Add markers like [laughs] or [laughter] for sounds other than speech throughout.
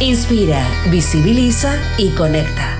Inspira, visibiliza y conecta.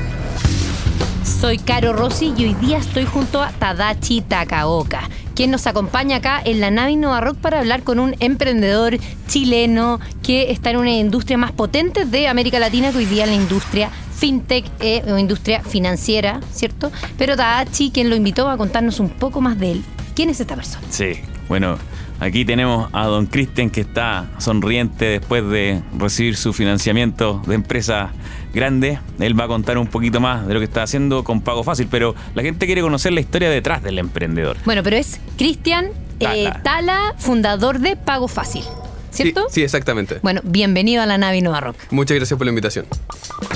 Soy Caro Rossi y hoy día estoy junto a Tadachi Takaoka, quien nos acompaña acá en la nave Innova Rock para hablar con un emprendedor chileno que está en una industria más potente de América Latina que hoy día la industria fintech eh, o industria financiera, ¿cierto? Pero Tadachi, quien lo invitó a contarnos un poco más de él. ¿Quién es esta persona? Sí, bueno, aquí tenemos a don Cristian que está sonriente después de recibir su financiamiento de empresa grande. Él va a contar un poquito más de lo que está haciendo con Pago Fácil, pero la gente quiere conocer la historia detrás del emprendedor. Bueno, pero es Cristian eh, Tala. Tala, fundador de Pago Fácil, ¿cierto? Sí, sí, exactamente. Bueno, bienvenido a la nave Innova Rock. Muchas gracias por la invitación.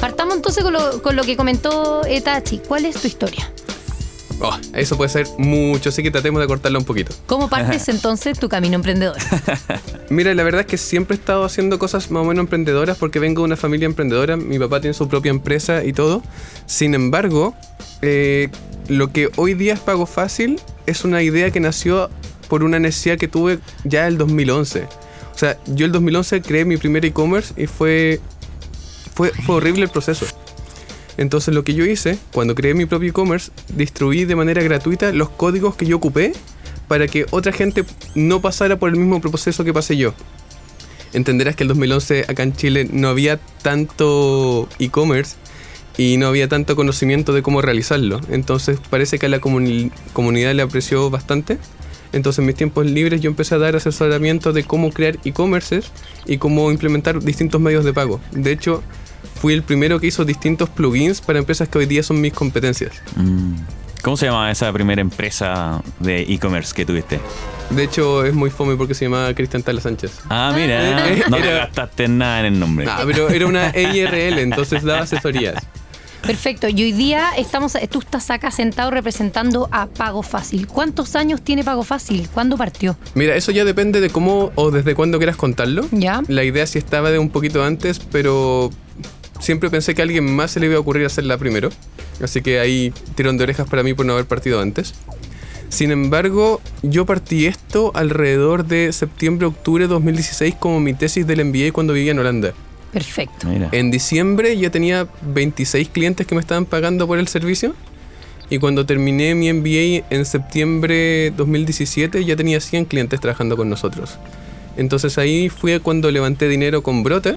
Partamos entonces con lo, con lo que comentó Tadachi. ¿Cuál es tu historia? Oh, eso puede ser mucho, así que tratemos de cortarlo un poquito. ¿Cómo partes [laughs] entonces tu camino emprendedor? Mira, la verdad es que siempre he estado haciendo cosas más o menos emprendedoras porque vengo de una familia emprendedora. Mi papá tiene su propia empresa y todo. Sin embargo, eh, lo que hoy día es Pago Fácil es una idea que nació por una necesidad que tuve ya el 2011. O sea, yo el 2011 creé mi primer e-commerce y fue, fue, fue horrible el proceso. Entonces lo que yo hice, cuando creé mi propio e-commerce, distribuí de manera gratuita los códigos que yo ocupé para que otra gente no pasara por el mismo proceso que pasé yo. Entenderás que el 2011 acá en Chile no había tanto e-commerce y no había tanto conocimiento de cómo realizarlo. Entonces parece que a la comuni- comunidad le apreció bastante. Entonces en mis tiempos libres yo empecé a dar asesoramiento de cómo crear e-commerces y cómo implementar distintos medios de pago. De hecho, fui el primero que hizo distintos plugins para empresas que hoy día son mis competencias. Mm. ¿Cómo se llama esa primera empresa de e-commerce que tuviste? De hecho, es muy fome porque se llamaba Cristian Tala Sánchez. Ah, mira, Eh, no te era- gastaste nada en el nombre. Ah, pero era una EIRL, entonces daba asesorías. Perfecto. Y hoy día estamos, tú estás acá sentado representando a Pago Fácil. ¿Cuántos años tiene Pago Fácil? ¿Cuándo partió? Mira, eso ya depende de cómo o desde cuándo quieras contarlo. ¿Ya? La idea sí estaba de un poquito antes, pero siempre pensé que a alguien más se le iba a ocurrir hacerla primero. Así que ahí tirón de orejas para mí por no haber partido antes. Sin embargo, yo partí esto alrededor de septiembre-octubre de 2016 como mi tesis del MBA cuando vivía en Holanda. Perfecto. Mira. En diciembre ya tenía 26 clientes que me estaban pagando por el servicio. Y cuando terminé mi MBA en septiembre 2017 ya tenía 100 clientes trabajando con nosotros. Entonces ahí fue cuando levanté dinero con Brote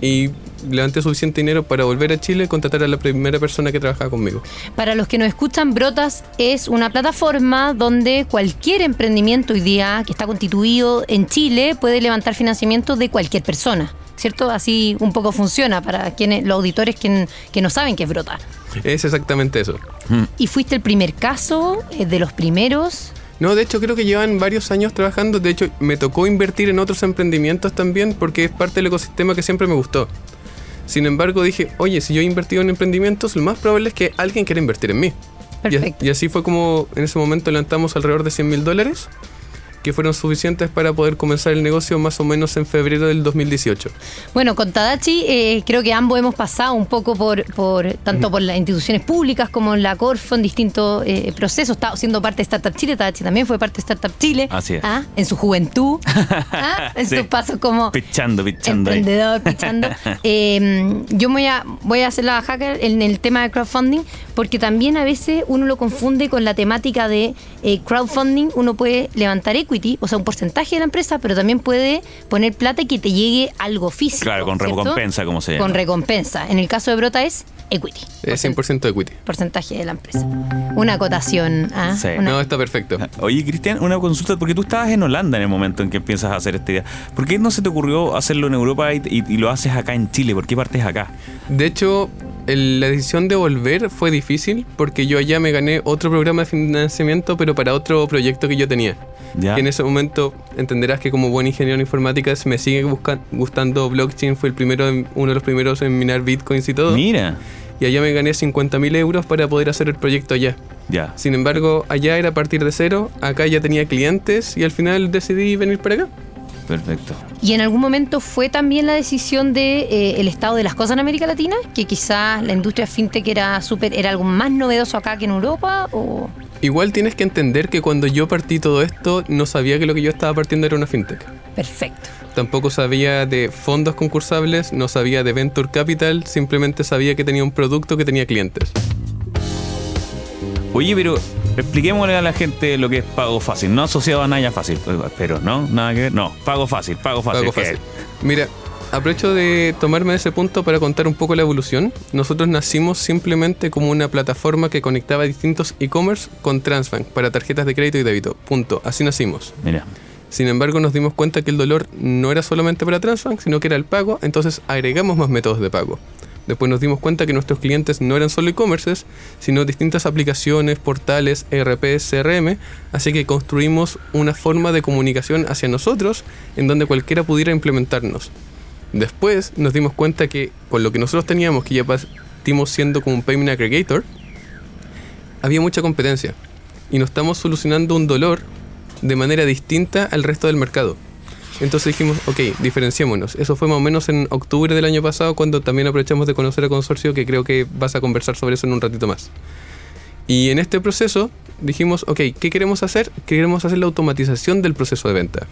y levanté suficiente dinero para volver a Chile y contratar a la primera persona que trabajaba conmigo. Para los que nos escuchan, Brotas es una plataforma donde cualquier emprendimiento hoy día que está constituido en Chile puede levantar financiamiento de cualquier persona. ¿Cierto? Así un poco funciona para quienes, los auditores que, que no saben qué es Brota. Es exactamente eso. ¿Y fuiste el primer caso, eh, de los primeros? No, de hecho creo que llevan varios años trabajando. De hecho, me tocó invertir en otros emprendimientos también porque es parte del ecosistema que siempre me gustó. Sin embargo, dije, oye, si yo he invertido en emprendimientos, lo más probable es que alguien quiera invertir en mí. Y, Perfecto. y así fue como en ese momento levantamos alrededor de 100 mil dólares, que fueron suficientes para poder comenzar el negocio más o menos en febrero del 2018. Bueno, con Tadachi eh, creo que ambos hemos pasado un poco por, por tanto por las instituciones públicas como en la Corfo en distintos eh, procesos. Estaba siendo parte de Startup Chile, Tadachi también fue parte de Startup Chile. Así es. Ah, En su juventud, [laughs] ah, en Sí. sus pasos como Pichando, pichando ahí. emprendedor, pichando. [laughs] Eh, yo me voy a, voy a hacer la hacker en el tema de crowdfunding porque también a veces uno lo confunde con la temática de eh, crowdfunding. Uno puede levantar equity, o sea, un porcentaje de la empresa, pero también puede poner plata y que te llegue algo físico. Claro, con ¿cierto? recompensa, como se llama. Con recompensa. En el caso de Brota es equity. Es 100% equity. Porcentaje de la empresa. Una acotación. ¿ah? Sí. Una- No, está perfecto. Oye, Cristian, una consulta, porque tú estabas en Holanda en el momento en que empiezas a hacer esta idea. ¿Por qué no se te ocurrió hacerlo en Europa y, y- y lo haces acá en Chile? ¿Por qué partes acá? De hecho, el- la decisión de volver fue difícil porque yo allá me gané otro programa de financiamiento, pero para otro proyecto que yo tenía. Ya. Que en ese momento entenderás que como buen ingeniero en informática me sigue gustando blockchain, fue el primero, uno de los primeros en minar bitcoins y todo. Mira. Y allá me gané 50 mil euros para poder hacer el proyecto allá. Ya. Sin embargo, allá era a partir de cero, acá ya tenía clientes y al final decidí venir para acá. Perfecto. ¿Y en algún momento fue también la decisión de eh, el estado de las cosas en América Latina? Que quizás la industria fintech era súper, era algo más novedoso acá que en Europa o Igual tienes que entender que cuando yo partí todo esto, no sabía que lo que yo estaba partiendo era una fintech. perfecto. Tampoco sabía de fondos concursables, no sabía de venture capital, simplemente sabía que tenía un producto que tenía clientes. Oye, pero expliquémosle a la gente lo que es pago fácil. No asociado a Naya Fácil, pero ¿no? Nada que ver. No, pago fácil, pago fácil. Pago ¿qué fácil. Mira, aprovecho de tomarme ese punto para contar un poco la evolución. Nosotros nacimos simplemente como una plataforma que conectaba distintos e-commerce con Transbank para tarjetas de crédito y débito. Punto. Así nacimos. Mira. Sin embargo, nos dimos cuenta que el dolor no era solamente para Transbank, sino que era el pago, entonces agregamos más métodos de pago. Después nos dimos cuenta que nuestros clientes no eran solo e-commerces, sino distintas aplicaciones, portales, ERP, CRM, así que construimos una forma de comunicación hacia nosotros en donde cualquiera pudiera implementarnos. Después nos dimos cuenta que con lo que nosotros teníamos, que ya partimos siendo como un payment aggregator, había mucha competencia y nos estamos solucionando un dolor de manera distinta al resto del mercado. Entonces dijimos, ok, diferenciémonos. Eso fue más o menos en octubre del año pasado cuando también aprovechamos de conocer a Consorcio, que creo que vas a conversar sobre eso en un ratito más. Y en este proceso dijimos, ok, ¿qué queremos hacer? Queremos hacer la automatización del proceso de venta.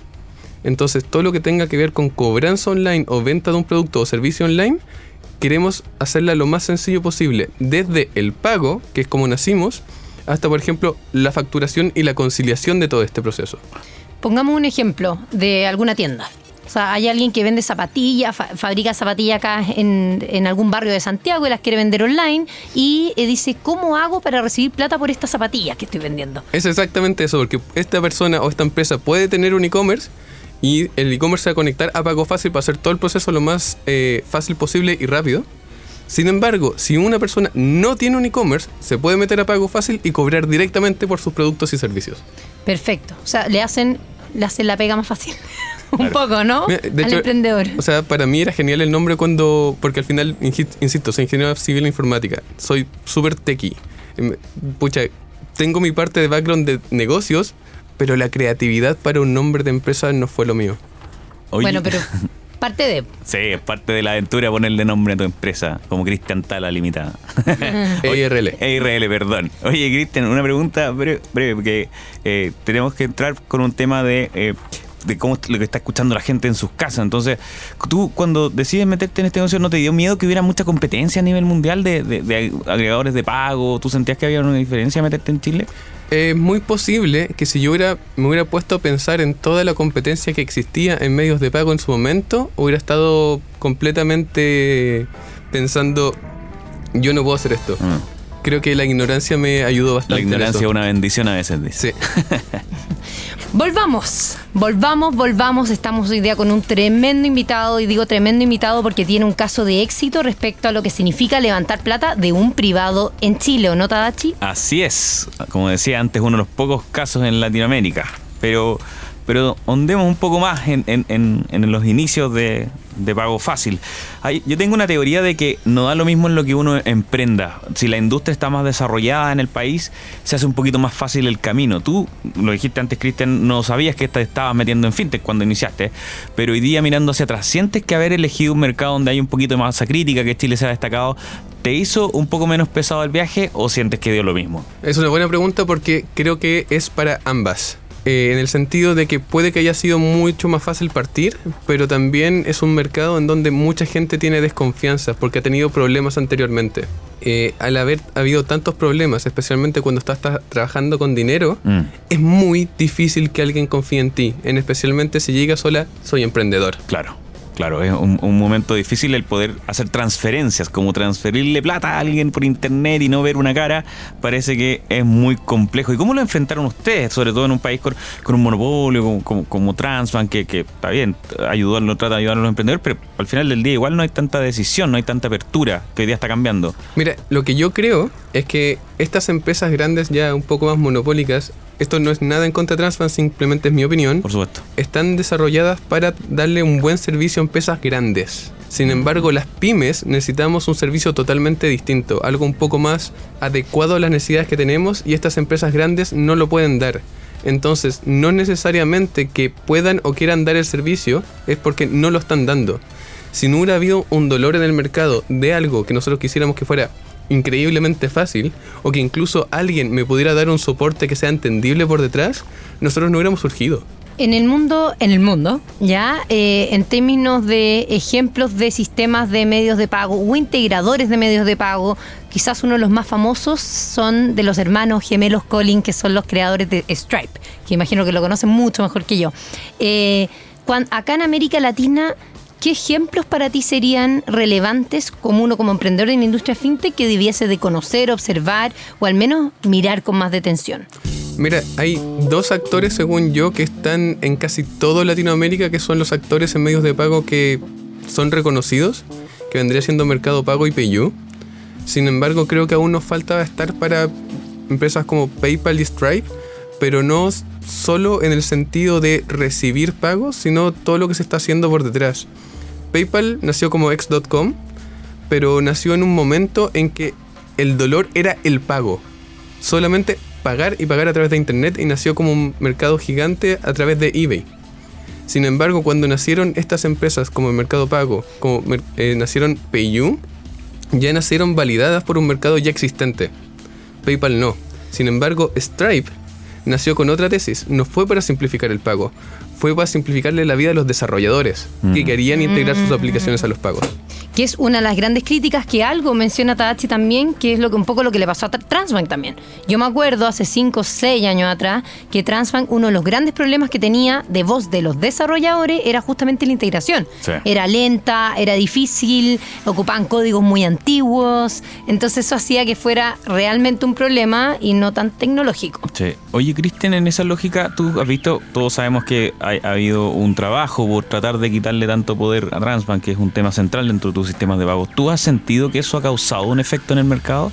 Entonces, todo lo que tenga que ver con cobranza online o venta de un producto o servicio online, queremos hacerla lo más sencillo posible, desde el pago, que es como nacimos, hasta, por ejemplo, la facturación y la conciliación de todo este proceso. Pongamos un ejemplo de alguna tienda. O sea, hay alguien que vende zapatillas, fa- fabrica zapatillas acá en, en algún barrio de Santiago y las quiere vender online y eh, dice, ¿cómo hago para recibir plata por estas zapatillas que estoy vendiendo? Es exactamente eso, porque esta persona o esta empresa puede tener un e-commerce y el e-commerce se va a conectar a Pago Fácil para hacer todo el proceso lo más eh, fácil posible y rápido. Sin embargo, si una persona no tiene un e-commerce, se puede meter a Pago Fácil y cobrar directamente por sus productos y servicios. Perfecto. O sea, le hacen, le hacen la pega más fácil. [laughs] un poco, ¿no? Mira, de Al hecho, emprendedor. O sea, para mí era genial el nombre cuando. Porque al final, insisto, soy ingeniero civil e informática. Soy súper techie. Em, Pucha, tengo mi parte de background de negocios, pero la creatividad para un nombre de empresa no fue lo mío. Oye, Bueno, pero [laughs] parte de... Sí, es parte de la aventura ponerle nombre a tu empresa, como Cristian Tala Limitada. [laughs] EIRL. EIRL, perdón. Oye, Cristian, una pregunta breve, breve, porque eh, tenemos que entrar con un tema de, eh, de cómo lo que está escuchando la gente en sus casas. Entonces, tú cuando decides meterte en este negocio, ¿no te dio miedo que hubiera mucha competencia a nivel mundial de, de- de agregadores de pago? ¿Tú sentías que había una diferencia meterte en Chile? Es muy posible que si yo hubiera, me hubiera puesto a pensar en toda la competencia que existía en medios de pago en su momento, hubiera estado completamente pensando, yo no puedo hacer esto. Mm. Creo que la ignorancia me ayudó bastante. La ignorancia es una bendición a veces, dice. Sí. [laughs] Volvamos, volvamos, volvamos. Estamos hoy día con un tremendo invitado, y digo tremendo invitado porque tiene un caso de éxito respecto a lo que significa levantar plata de un privado en Chile, ¿o no, Tadachi? Así es, como decía antes, uno de los pocos casos en Latinoamérica. Pero, pero ondemos un poco más en, los inicios de, pago fácil. Yo tengo una teoría de que no da lo mismo en lo que uno emprenda. Si la industria está más desarrollada en el país, se hace un poquito más fácil el camino. Tú, lo dijiste antes, Cristian, no sabías que te estabas metiendo en fintech cuando iniciaste, pero hoy día mirando hacia atrás, ¿sientes que haber elegido un mercado donde hay un poquito de masa crítica, que Chile se ha destacado, te hizo un poco menos pesado el viaje o sientes que dio lo mismo? Es una buena pregunta porque creo que es para ambas. Eh, en el sentido de que puede que haya sido mucho más fácil partir, pero también es un mercado en donde mucha gente tiene desconfianza porque ha tenido problemas anteriormente. Eh, al haber habido tantos problemas, especialmente cuando estás tra- trabajando con dinero, Mm. es muy difícil que alguien confíe en ti, en especialmente si llegas sola, soy emprendedor. Claro, Claro, es un, momento difícil el poder hacer transferencias, como transferirle plata a alguien por internet y no ver una cara, parece que es muy complejo. ¿Y cómo lo enfrentaron ustedes, sobre todo en un país con, un monopolio como, como, como que está bien, ayudó, no trata de ayudar a los emprendedores, pero al final del día igual no hay tanta decisión, no hay tanta apertura que hoy día está cambiando? Mira, lo que yo creo es que estas empresas grandes ya un poco más monopólicas, esto no es nada en contra de Transbank, simplemente es mi opinión, Por supuesto. están desarrolladas para darle un buen servicio a empresas grandes. Sin embargo, las pymes necesitamos un servicio totalmente distinto, algo un poco más adecuado a las necesidades que tenemos y estas empresas grandes no lo pueden dar. Entonces, no necesariamente que puedan o quieran dar el servicio es porque no lo están dando. Si no hubiera habido un dolor en el mercado de algo que nosotros quisiéramos que fuera increíblemente fácil o que incluso alguien me pudiera dar un soporte que sea entendible por detrás, nosotros no hubiéramos surgido. En el mundo, en el mundo, ya, eh, en términos de ejemplos de sistemas de medios de pago o integradores de medios de pago, quizás uno de los más famosos son de los hermanos gemelos Collin, que son los creadores de Stripe, que imagino que lo conocen mucho mejor que yo. Eh, acá en América Latina, ¿qué ejemplos para ti serían relevantes como uno como emprendedor en la industria fintech que debiese de conocer, observar o al menos mirar con más detención? Mira, hay dos actores, según yo, que están en casi todo Latinoamérica, que son los actores en medios de pago que son reconocidos, que vendría siendo Mercado Pago y PayU. Sin embargo, creo que aún nos falta estar para empresas como PayPal y Stripe, pero no solo en el sentido de recibir pagos, sino todo lo que se está haciendo por detrás. PayPal nació como X.com, pero nació en un momento en que el dolor era el pago. Solamente pagar y pagar a través de Internet y nació como un mercado gigante a través de eBay. Sin embargo, cuando nacieron estas empresas como el Mercado Pago, como eh, nacieron PayU, ya nacieron validadas por un mercado ya existente. PayPal no. Sin embargo, Stripe nació con otra tesis. No fue para simplificar el pago, fue para simplificarle la vida a los desarrolladores que querían integrar sus aplicaciones a los pagos. que es una de las grandes críticas que algo menciona Tadachi también, que es lo que un poco lo que le pasó a Tra- Transbank también. Yo me acuerdo hace 5 o 6 años atrás que Transbank, uno de los grandes problemas que tenía de voz de los desarrolladores era justamente la integración. Sí. Era lenta, era difícil, ocupaban códigos muy antiguos, entonces eso hacía que fuera realmente un problema y no tan tecnológico. Sí. Oye, Cristian, en esa lógica, tú has visto, todos sabemos que ha, ha habido un trabajo por tratar de quitarle tanto poder a Transbank, que es un tema central dentro de tus sistemas de pagos. ¿Tú has sentido que eso ha causado un efecto en el mercado?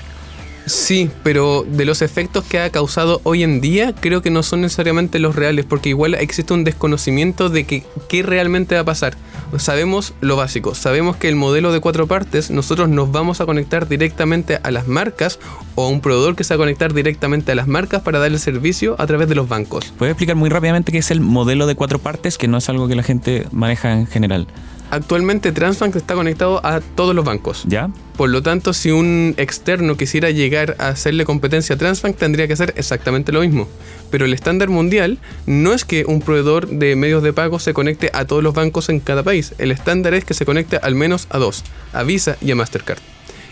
Sí, pero de los efectos que ha causado hoy en día, creo que no son necesariamente los reales, porque igual existe un desconocimiento de que, qué realmente va a pasar. Sabemos lo básico, sabemos que el modelo de cuatro partes, nosotros nos vamos a conectar directamente a las marcas o a un proveedor que se va a conectar directamente a las marcas para dar el servicio a través de los bancos. ¿Puedes explicar muy rápidamente qué es el modelo de cuatro partes, que no es algo que la gente maneja en general? Actualmente Transbank está conectado a todos los bancos. ¿Ya? Por lo tanto, si un externo quisiera llegar a hacerle competencia a Transbank, tendría que hacer exactamente lo mismo. Pero el estándar mundial no es que un proveedor de medios de pago se conecte a todos los bancos en cada país. El estándar es que se conecte al menos a dos, a Visa y a Mastercard.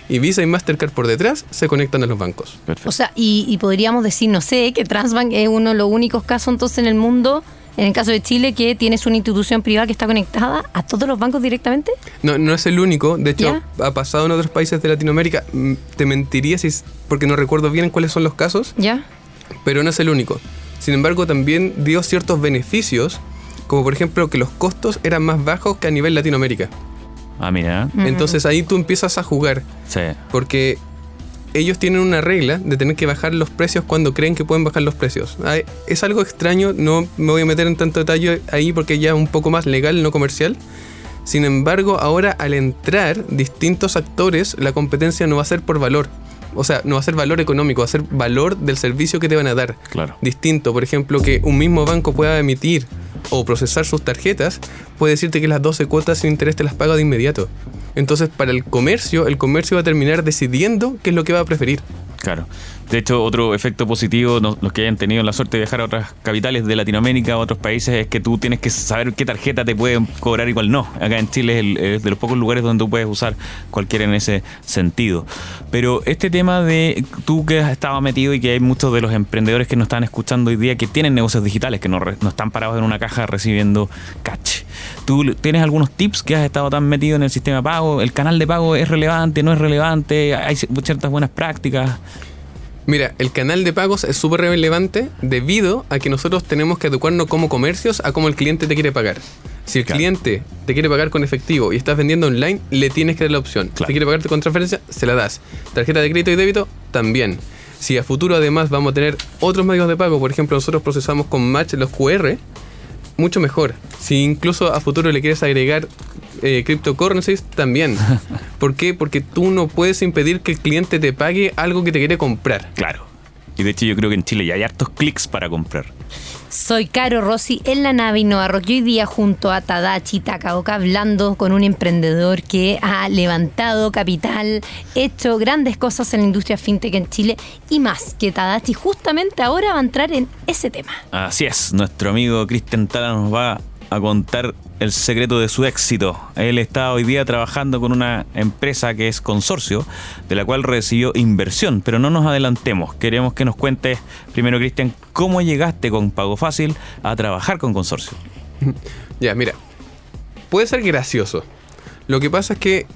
Y Visa y Mastercard por detrás se conectan a los bancos. Perfecto. O sea, y, y podríamos decir, no sé, que Transbank es uno de los únicos casos entonces en el mundo, en el caso de Chile, que tienes una institución privada que está conectada a todos los bancos directamente. No, no es el único, de hecho ¿Ya? ha pasado en otros países de Latinoamérica. Mm, Te mentiría si es- porque no recuerdo bien cuáles son los casos, ¿Ya? pero no es el único. Sin embargo, también dio ciertos beneficios, como por ejemplo que los costos eran más bajos que a nivel Latinoamérica. Ah, mira. Entonces ahí tú empiezas a jugar, Sí. porque ellos tienen una regla de tener que bajar los precios cuando creen que pueden bajar los precios. Es algo extraño, no me voy a meter en tanto detalle ahí porque ya es un poco más legal, no comercial. Sin embargo, ahora al entrar distintos actores, la competencia no va a ser por valor. O sea, no va a ser valor económico, va a ser valor del servicio que te van a dar. Claro. Distinto, por ejemplo, que un mismo banco pueda emitir o procesar sus tarjetas, puede decirte que las 12 cuotas sin interés te las paga de inmediato. Entonces, para el comercio, el comercio va a terminar decidiendo qué es lo que va a preferir. Claro. De hecho, otro efecto positivo, los que hayan tenido la suerte de viajar a otras capitales de Latinoamérica, a otros países, es que tú tienes que saber qué tarjeta te pueden cobrar y cuál no. Acá en Chile es, el- es de los pocos lugares donde tú puedes usar cualquiera en ese sentido. Pero este tema de tú que has estado metido y que hay muchos de los emprendedores que nos están escuchando hoy día que tienen negocios digitales, que no, están parados en una caja recibiendo catch. ¿Tú tienes algunos tips que has estado tan metido en el sistema de pago? ¿El canal de pago es relevante, no es relevante? ¿Hay ciertas buenas prácticas? Mira, el canal de pagos es súper relevante debido a que nosotros tenemos que adecuarnos como comercios a cómo el cliente te quiere pagar. Si el cliente te quiere pagar con efectivo y estás vendiendo online, le tienes que dar la opción. Si quiere pagarte con transferencia, se la das. Tarjeta de crédito y débito, también. Si a futuro además vamos a tener otros medios de pago, por ejemplo, nosotros procesamos con Match los QR, mucho mejor. Si incluso a futuro le quieres agregar eh, cryptocurrencies, también. [laughs] ¿Por qué? Porque tú no puedes impedir que el cliente te pague algo que te quiere comprar. Claro. Y de hecho yo creo que en Chile ya hay hartos clics para comprar. Soy Caro Rossi en la nave Innova Rock y hoy día junto a Tadachi Takaoka hablando con un emprendedor que ha levantado capital, hecho grandes cosas en la industria fintech en Chile y más, que Tadachi justamente ahora va a entrar en ese tema. Así es, nuestro amigo Cristian Tala nos va a contar el secreto de su éxito. Él está hoy día trabajando con una empresa que es consorcio, de la cual recibió inversión, pero no nos adelantemos. Queremos que nos cuentes primero, Cristian, cómo llegaste con Pago Fácil a trabajar con consorcio. [laughs] Ya, mira, puede ser gracioso. Lo que pasa es que,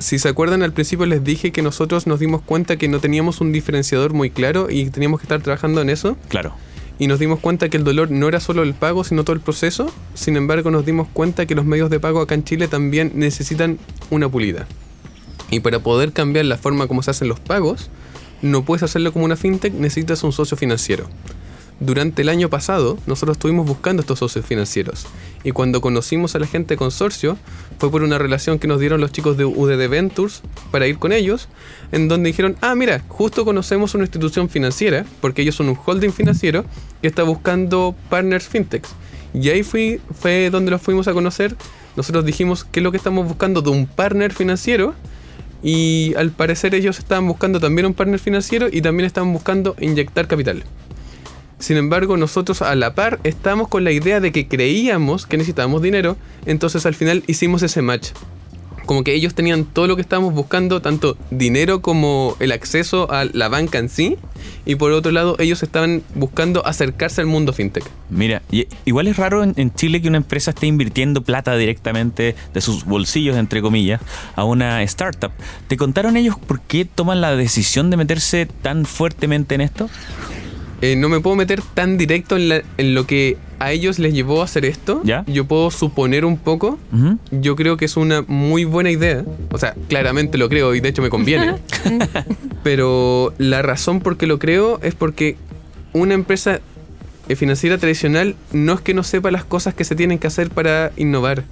si se acuerdan, al principio les dije que nosotros nos dimos cuenta que no teníamos un diferenciador muy claro y teníamos que estar trabajando en eso. Claro y nos dimos cuenta que el dolor no era solo el pago, sino todo el proceso. Sin embargo, nos dimos cuenta que los medios de pago acá en Chile también necesitan una pulida. Y para poder cambiar la forma como se hacen los pagos, no puedes hacerlo como una fintech, necesitas un socio financiero. Durante el año pasado, nosotros estuvimos buscando estos socios financieros. Y cuando conocimos a la gente de consorcio, fue por una relación que nos dieron los chicos de UDD Ventures para ir con ellos, en donde dijeron, ah, mira, justo conocemos una institución financiera, porque ellos son un holding financiero, que está buscando partners fintechs. Y ahí fui, fue donde los fuimos a conocer. Nosotros dijimos, ¿qué es lo que estamos buscando de un partner financiero? Y al parecer ellos estaban buscando también un partner financiero y también estaban buscando inyectar capital. Sin embargo, nosotros a la par estamos con la idea de que creíamos que necesitábamos dinero, entonces al final hicimos ese match. Como que ellos tenían todo lo que estábamos buscando, tanto dinero como el acceso a la banca en sí, y por otro lado ellos estaban buscando acercarse al mundo fintech. Mira, igual es raro en, Chile que una empresa esté invirtiendo plata directamente de sus bolsillos, entre comillas, a una startup. ¿Te contaron ellos por qué toman la decisión de meterse tan fuertemente en esto? Eh, no me puedo meter tan directo en, lo que a ellos les llevó a hacer esto. Yo puedo suponer un poco. Yo creo que es una muy buena idea. O sea, claramente lo creo y de hecho me conviene. [laughs] Pero la razón por qué lo creo es porque una empresa eh, financiera tradicional no es que no sepa las cosas que se tienen que hacer para innovar.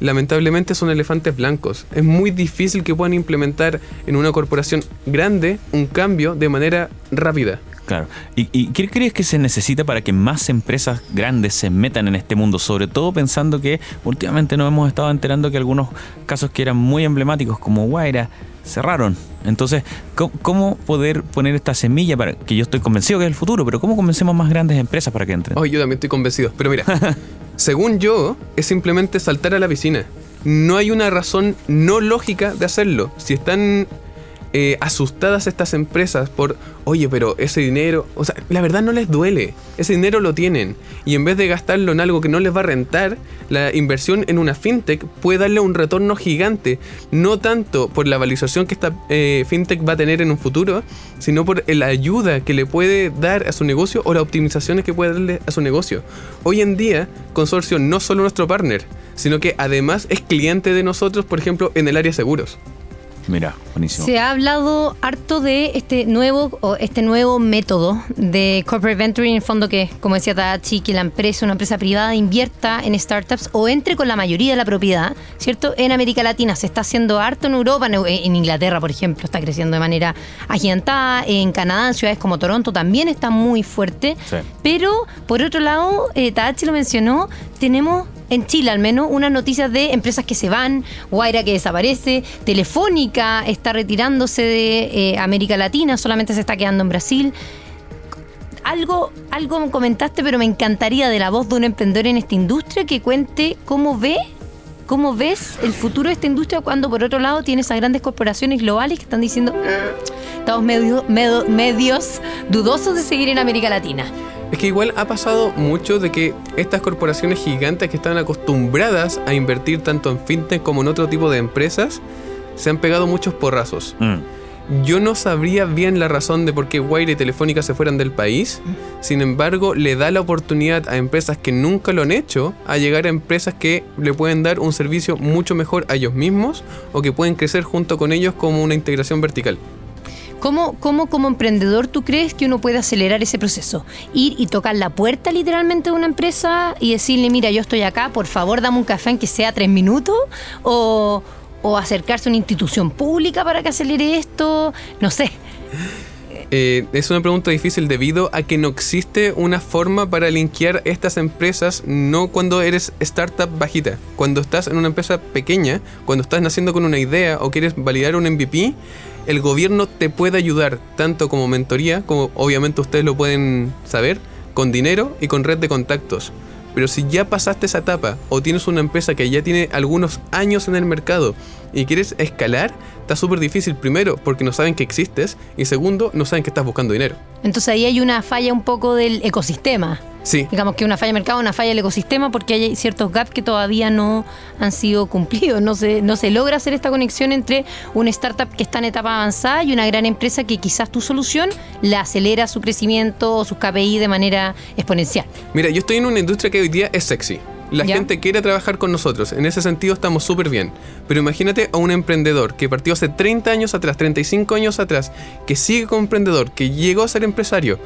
Lamentablemente son elefantes blancos. Es muy difícil que puedan implementar en una corporación grande un cambio de manera rápida. Claro. ¿Y, qué crees que se necesita para que más empresas grandes se metan en este mundo? Sobre todo pensando que últimamente nos hemos estado enterando que algunos casos que eran muy emblemáticos, como Guaira, cerraron. Entonces, ¿cómo, poder poner esta semilla para que yo estoy convencido que es el futuro, pero cómo convencemos más grandes empresas para que entren? Oh, yo también estoy convencido. Pero mira, [laughs] según yo, es simplemente saltar a la piscina. No hay una razón no lógica de hacerlo. Si están eh, asustadas estas empresas por, oye, pero ese dinero, o sea, la verdad no les duele, ese dinero lo tienen y en vez de gastarlo en algo que no les va a rentar, la inversión en una fintech puede darle un retorno gigante, no tanto por la valorización que esta eh, fintech va a tener en un futuro, sino por la ayuda que le puede dar a su negocio o las optimizaciones que puede darle a su negocio. Hoy en día, Consorcio no solo nuestro partner, sino que además es cliente de nosotros, por ejemplo, en el área seguros. Mira, buenísimo. Se ha hablado harto de este nuevo o este nuevo método de corporate venturing, en el fondo que, como decía Tadachi, que la empresa, una empresa privada invierta en startups o entre con la mayoría de la propiedad, ¿cierto? En América Latina se está haciendo harto en Europa, en Inglaterra, por ejemplo, está creciendo de manera agigantada, en Canadá, en ciudades como Toronto también está muy fuerte, pero por otro lado, eh, lo mencionó, tenemos en Chile al menos, unas noticias de empresas que se van, Guaira que desaparece, Telefónica está retirándose de eh, América Latina, solamente se está quedando en Brasil. Algo, algo comentaste, pero me encantaría de la voz de un emprendedor en esta industria que cuente cómo ve, cómo ves el futuro de esta industria cuando por otro lado tienes a grandes corporaciones globales que están diciendo estamos medios dudosos de seguir en América Latina. Es que igual ha pasado mucho de que estas corporaciones gigantes que están acostumbradas a invertir tanto en fintech como en otro tipo de empresas, se han pegado muchos porrazos. Mm. Yo no sabría bien la razón de por qué Wire y Telefónica se fueran del país. Sin embargo, le da la oportunidad a empresas que nunca lo han hecho a llegar a empresas que le pueden dar un servicio mucho mejor a ellos mismos o que pueden crecer junto con ellos como una integración vertical. ¿Cómo, cómo como emprendedor tú crees que uno puede acelerar ese proceso? Ir y tocar la puerta literalmente de una empresa y decirle, mira, yo estoy acá, por favor dame un café en que sea tres minutos, o, o acercarse a una institución pública para que acelere esto, no sé. Eh, es una pregunta difícil debido a que no existe una forma para linkear estas empresas, no cuando eres startup bajita. Cuando estás en una empresa pequeña, cuando estás naciendo con una idea o quieres validar un MVP, el gobierno te puede ayudar tanto como mentoría, como obviamente ustedes lo pueden saber, con dinero y con red de contactos. Pero si ya pasaste esa etapa o tienes una empresa que ya tiene algunos años en el mercado y quieres escalar, está súper difícil primero porque no saben que existes y segundo no saben que estás buscando dinero. Entonces ahí hay una falla un poco del ecosistema. Sí, Digamos que una falla de mercado, una falla del ecosistema, porque hay ciertos gaps que todavía no han sido cumplidos. No se, no se logra hacer esta conexión entre una startup que está en etapa avanzada y una gran empresa que quizás tu solución la acelera su crecimiento o sus KPI de manera exponencial. mira, yo estoy en una industria que hoy día es sexy. La Ya. gente quiere trabajar con nosotros, en ese sentido estamos súper bien. Pero imagínate a un emprendedor que partió hace 30 años atrás, 35 años atrás, que sigue como emprendedor, que llegó a ser empresario,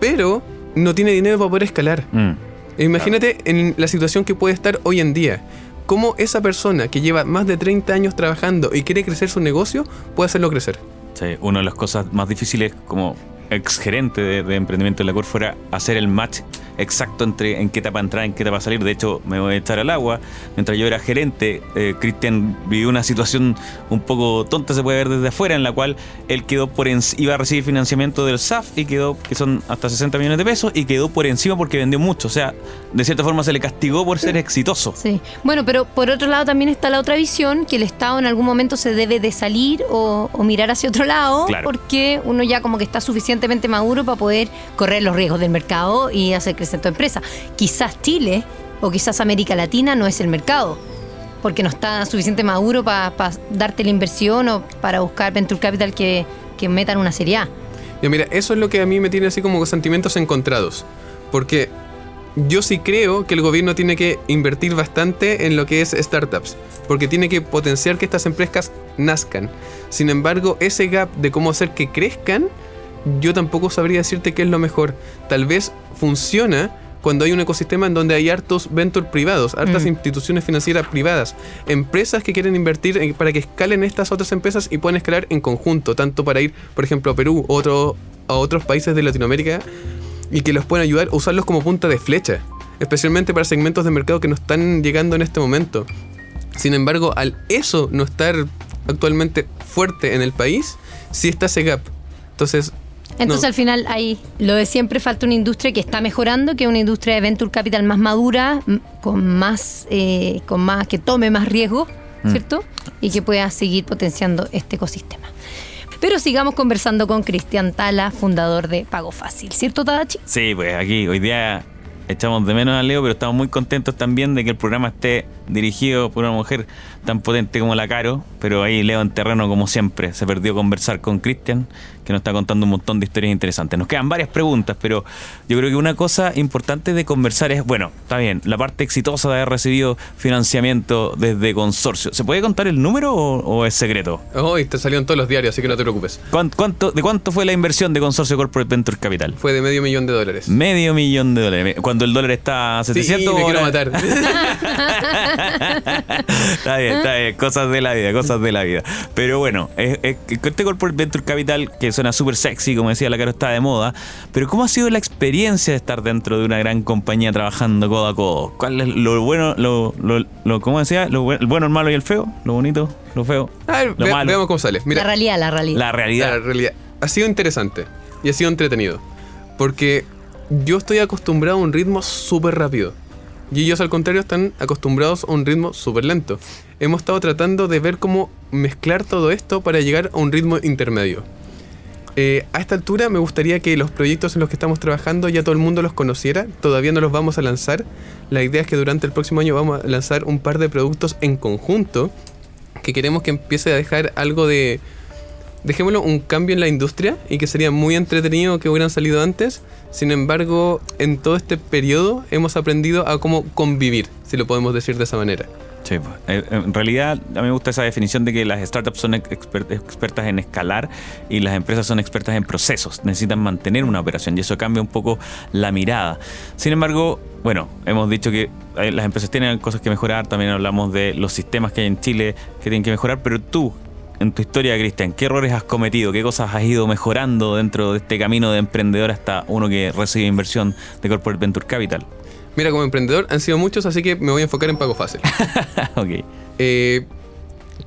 pero no tiene dinero para poder escalar. Mm. Imagínate en la situación que puede estar hoy en día. Cómo esa persona que lleva más de 30 años trabajando y quiere crecer su negocio puede hacerlo crecer. Sí, una de las cosas más difíciles como ex gerente de, de emprendimiento en la CUR fuera hacer el match exacto entre en qué etapa entrar, en qué etapa salir. De hecho, me voy a echar al agua. Mientras yo era gerente, eh, Cristian vivió una situación un poco tonta, se puede ver desde afuera, en la cual él quedó por enci- iba a recibir financiamiento del SAF y quedó, que son hasta 60 millones de pesos, y quedó por encima porque vendió mucho. O sea, de cierta forma se le castigó por ser exitoso. Sí. Bueno, pero por otro lado también está la otra visión, que el Estado en algún momento se debe de salir o, o mirar hacia otro lado, Claro. porque uno ya como que está suficientemente maduro para poder correr los riesgos del mercado y hacer crecer tu empresa. Quizás Chile o quizás América Latina no es el mercado, porque no está suficiente maduro para darte la inversión o para buscar venture capital que, que metan una serie A. Mira, eso es lo que a mí me tiene así como sentimientos encontrados. Porque yo sí creo que el gobierno tiene que invertir bastante en lo que es startups. Porque tiene que potenciar que estas empresas nazcan. Sin embargo, ese gap de cómo hacer que crezcan, yo tampoco sabría decirte qué es lo mejor. Tal vez funciona cuando hay un ecosistema en donde hay hartos venture privados, hartas Mm. instituciones financieras privadas, empresas que quieren invertir en- para que escalen estas otras empresas y puedan escalar en conjunto, tanto para ir, por ejemplo, a Perú o otro, a otros países de Latinoamérica y que los puedan ayudar a usarlos como punta de flecha, especialmente para segmentos de mercado que no están llegando en este momento. Sin embargo, al eso no estar actualmente fuerte en el país, sí está ese gap. Entonces, Entonces no. al final hay lo de siempre falta una industria que está mejorando, que es una industria de venture capital más madura, con más, eh, con más, que tome más riesgo, ¿cierto? Y que pueda seguir potenciando este ecosistema. Pero sigamos conversando con Cristian Tala, fundador de Pago Fácil, ¿cierto, Tadachi? Sí, pues aquí hoy día echamos de menos a Leo, pero estamos muy contentos también de que el programa esté dirigido por una mujer tan potente como la Caro. Pero ahí Leo en terreno, como siempre, se perdió conversar con Cristian, que nos está contando un montón de historias interesantes. Nos quedan varias preguntas, pero yo creo que una cosa importante de conversar es, bueno, está bien, la parte exitosa de haber recibido financiamiento desde consorcio. ¿Se puede contar el número o, o es secreto? hoy te salió en todos los diarios, así que no te preocupes. ¿Cuán- ¿Cuánto, ¿De cuánto fue la inversión de Consorcio Corporate Venture Capital? Fue de medio millón de dólares. Medio millón de dólares. Cuando el dólar está a Sí, 700 me quiero matar. [laughs] está bien, está bien. Cosas de la vida, cosas de la vida. Pero bueno, es, es- este Corporate Venture Capital, que suena súper sexy, como decía la Caro, está de moda. Pero ¿cómo ha sido la experiencia de estar dentro de una gran compañía trabajando codo a codo? ¿Cuál es lo bueno, lo, lo, lo- ¿cómo decía? Lo, buen- el bueno, el malo y el feo. Lo bonito, lo feo. A ver, lo ve- malo. veamos cómo sale. Mira, la realidad, la realidad. La realidad. La realidad. Ha sido interesante y ha sido entretenido. Porque yo estoy acostumbrado a un ritmo súper rápido. Y ellos al contrario están acostumbrados a un ritmo súper lento. Hemos estado tratando de ver cómo mezclar todo esto para llegar a un ritmo intermedio. Eh, a esta altura me gustaría que los proyectos en los que estamos trabajando ya todo el mundo los conociera. Todavía no los vamos a lanzar. La idea es que durante el próximo año vamos a lanzar un par de productos en conjunto que queremos que empiece a dejar algo de, dejémoslo, un cambio en la industria y que sería muy entretenido que hubieran salido antes. Sin embargo, en todo este periodo hemos aprendido a cómo convivir, si lo podemos decir de esa manera. Sí, pues, eh, en realidad a mí me gusta esa definición de que las startups son exper- expertas en escalar y las empresas son expertas en procesos. Necesitan mantener una operación y eso cambia un poco la mirada. Sin embargo, bueno, hemos dicho que eh, las empresas tienen cosas que mejorar, también hablamos de los sistemas que hay en Chile que tienen que mejorar, pero tú, en tu historia, Cristian, ¿qué errores has cometido? ¿Qué cosas has ido mejorando dentro de este camino de emprendedor hasta uno que recibe inversión de Corporate Venture Capital? Mira, como emprendedor han sido muchos, así que me voy a enfocar en pago fácil. [laughs] ok. Eh,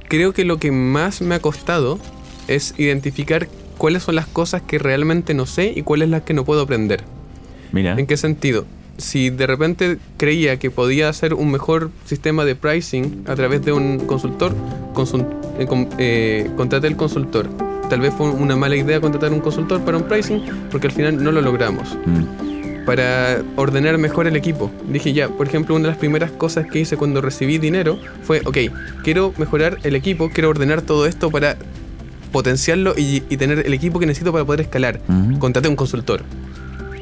creo que lo que más me ha costado es identificar cuáles son las cosas que realmente no sé y cuáles las que no puedo aprender. Mira. ¿En qué sentido? Si de repente creía que podía hacer un mejor sistema de pricing a través de un consultor, consul- eh, con- eh, contraté el consultor. Tal vez fue una mala idea contratar un consultor para un pricing porque al final no lo logramos. Mm. Para ordenar mejor el equipo. Dije ya, por ejemplo, una de las primeras cosas que hice cuando recibí dinero fue, ok, quiero mejorar el equipo, quiero ordenar todo esto para potenciarlo y, y tener el equipo que necesito para poder escalar. Contraté un consultor.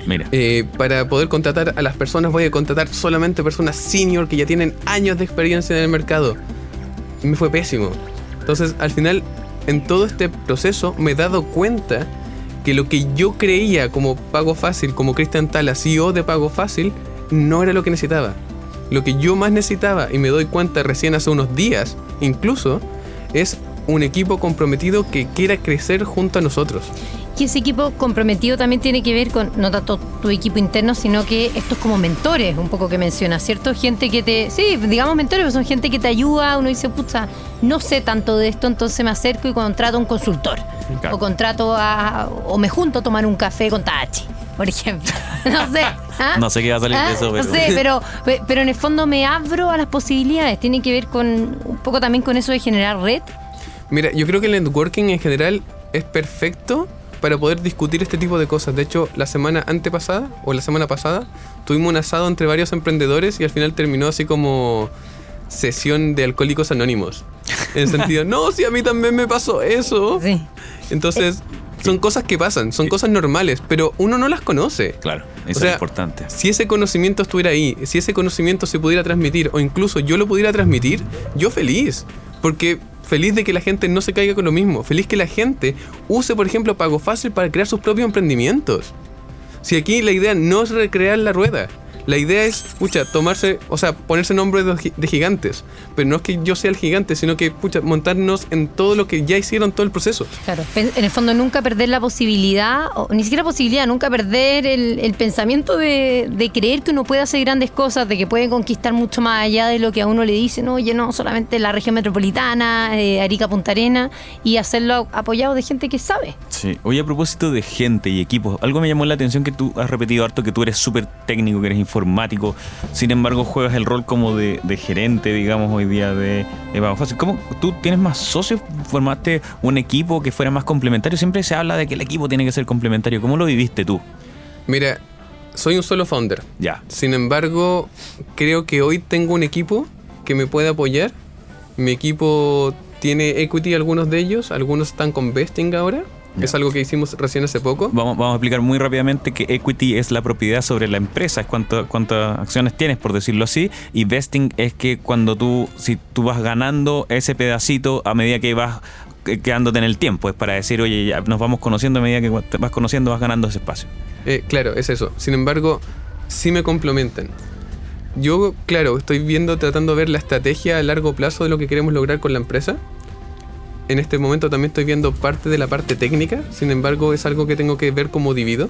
Mira. Eh, para poder contratar a las personas voy a contratar solamente personas senior que ya tienen años de experiencia en el mercado. Me fue pésimo. Entonces, al final, en todo este proceso me he dado cuenta que lo que yo creía como Pago Fácil, como Cristian Tala, CEO de Pago Fácil, no era lo que necesitaba. Lo que yo más necesitaba, y me doy cuenta recién hace unos días, incluso, es un equipo comprometido que quiera crecer junto a nosotros. Y ese equipo comprometido también tiene que ver con no tanto tu equipo interno, sino que estos como mentores, un poco que mencionas, ¿cierto? Gente que te, sí, digamos mentores, pero son gente que te ayuda, uno dice, pucha, no sé tanto de esto, entonces me acerco y contrato a un consultor. Claro. O contrato a, o me junto a tomar un café con Tachi, por ejemplo. [laughs] No sé. ¿ah? No sé qué va a salir de ¿Ah? eso, pero- No sé, pero, pe- pero en el fondo me abro a las posibilidades. Tiene que ver con un poco también con eso de generar red. Mira, yo creo que el networking en general es perfecto para poder discutir este tipo de cosas. De hecho, la semana antepasada o la semana pasada tuvimos un asado entre varios emprendedores y al final terminó así como sesión de alcohólicos anónimos. En el sentido, no, si a mí también me pasó eso. Sí. Entonces, son cosas que pasan, son cosas normales, pero uno no las conoce. Claro, eso O sea, es importante. Si ese conocimiento estuviera ahí, si ese conocimiento se pudiera transmitir o incluso yo lo pudiera transmitir, yo feliz. Porque feliz de que la gente no se caiga con lo mismo. Feliz que la gente use, por ejemplo, Pago Fácil para crear sus propios emprendimientos. Si aquí la idea no es recrear la rueda. La idea es, pucha, tomarse, o sea, ponerse nombre de, de gigantes. Pero no es que yo sea el gigante, sino que, pucha, montarnos en todo lo que ya hicieron todo el proceso. Claro, en el fondo nunca perder la posibilidad, o ni siquiera posibilidad, nunca perder el, el pensamiento de, de creer que uno puede hacer grandes cosas, de que puede conquistar mucho más allá de lo que a uno le dicen, oye, no, solamente la región metropolitana, eh, Arica, Punta Arena, y hacerlo apoyado de gente que sabe. Sí. Oye, a propósito de gente y equipos, algo me llamó la atención que tú has repetido harto que tú eres súper técnico, que eres informático, sin embargo juegas el rol como de, de gerente, digamos, hoy día de, de Pago Fácil. ¿Cómo tú tienes más socios? ¿Formaste un equipo que fuera más complementario? Siempre se habla de que el equipo tiene que ser complementario. ¿Cómo lo viviste tú? Mira, soy un solo founder. Ya. Sin embargo, creo que hoy tengo un equipo que me puede apoyar. Mi equipo tiene equity, algunos de ellos, algunos están con vesting ahora. Es algo que hicimos recién hace poco. Vamos, vamos a explicar muy rápidamente que equity es la propiedad sobre la empresa, es cuánto- cuántas acciones tienes, por decirlo así, y vesting es que cuando tú, si tú vas ganando ese pedacito a medida que vas quedándote en el tiempo, es para decir, oye, ya nos vamos conociendo a medida que vas conociendo, vas ganando ese espacio. Eh, claro, es eso. Sin embargo, sí me complementan. Yo, claro, estoy viendo, tratando de ver la estrategia a largo plazo de lo que queremos lograr con la empresa. En este momento también estoy viendo parte de la parte técnica, sin embargo es algo que tengo que ver como divido.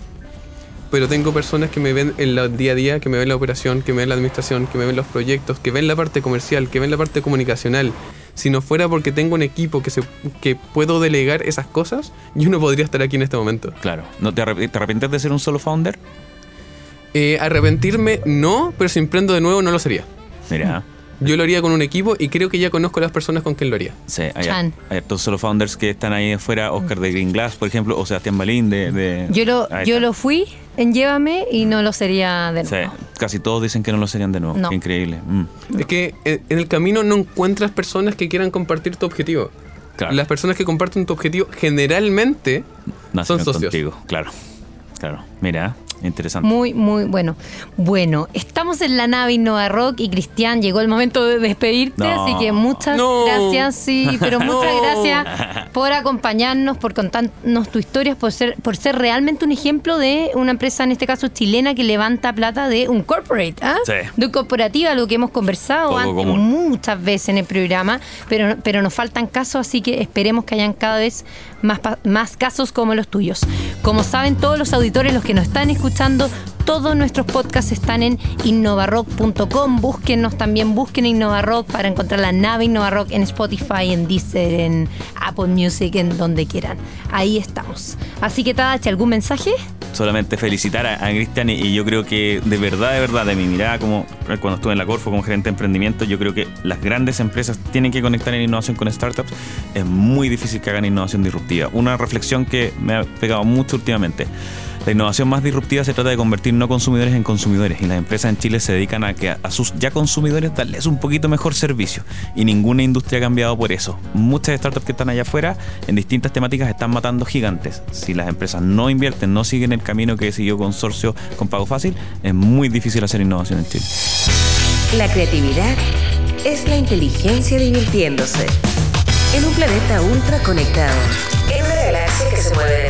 Pero tengo personas que me ven en el día a día, que me ven la operación, que me ven la administración, que me ven los proyectos, que ven la parte comercial, que ven la parte comunicacional. Si no fuera porque tengo un equipo que, se, que puedo delegar esas cosas, yo no podría estar aquí en este momento. Claro. ¿No te, arrep- te arrepientes de ser un solo founder? Eh, arrepentirme no, pero si emprendo de nuevo no lo sería. Mira, Yo lo haría con un equipo y creo que ya conozco a las personas con quien lo haría. Sí, hay, Chan. hay todos solo founders que están ahí afuera, Oscar de Green Glass, por ejemplo, o Sebastián Balín de... de- Yo lo, yo está. lo fui en Llévame y no lo sería de Sí, nuevo. casi todos dicen que no lo serían de nuevo. No. Qué increíble. Mm. Es que en en el camino no encuentras personas que quieran compartir tu objetivo. Claro. Las personas que comparten tu objetivo generalmente son socios. contigo, claro. Claro. Mira, interesante. Muy, muy bueno. Bueno, estamos en la nave Innova Rock y Cristian, llegó el momento de despedirte, No. así que muchas No. gracias, sí, pero [laughs] muchas No. gracias por acompañarnos, por contarnos tu historia, por ser, por ser realmente un ejemplo de una empresa, en este caso chilena, que levanta plata de un corporate, ¿ah? Sí. De un corporativo, algo que hemos conversado antes, muchas veces en el programa, pero, pero nos faltan casos, así que esperemos que hayan cada vez más, más casos como los tuyos. Como saben todos los auditores, los que nos están escuchando, escuchando todos nuestros podcasts están en innovarock.com. Búsquenos también, busquen Innovarock para encontrar la nave Innovarock en Spotify, en Deezer, en Apple Music, en donde quieran. Ahí estamos. Así que, Tadachi, ¿algún mensaje? solamente felicitar a, Cristian y, y yo creo que de verdad, de verdad, de mi mirada como cuando estuve en la Corfo como gerente de emprendimiento, yo creo que las grandes empresas tienen que conectar en innovación con startups. Es muy difícil que hagan innovación disruptiva. Una reflexión que me ha pegado mucho últimamente. La innovación más disruptiva se trata de convertir no consumidores en consumidores y las empresas en Chile se dedican a que a, sus ya consumidores darles un poquito mejor servicio y ninguna industria ha cambiado por eso. Muchas startups que están allá afuera en distintas temáticas están matando gigantes. Si las empresas no invierten, no siguen el camino que siguió Consorcio con Pago Fácil, es muy difícil hacer innovación en Chile. La creatividad es la inteligencia divirtiéndose. En un planeta ultra conectado, en una galaxia que se mueve de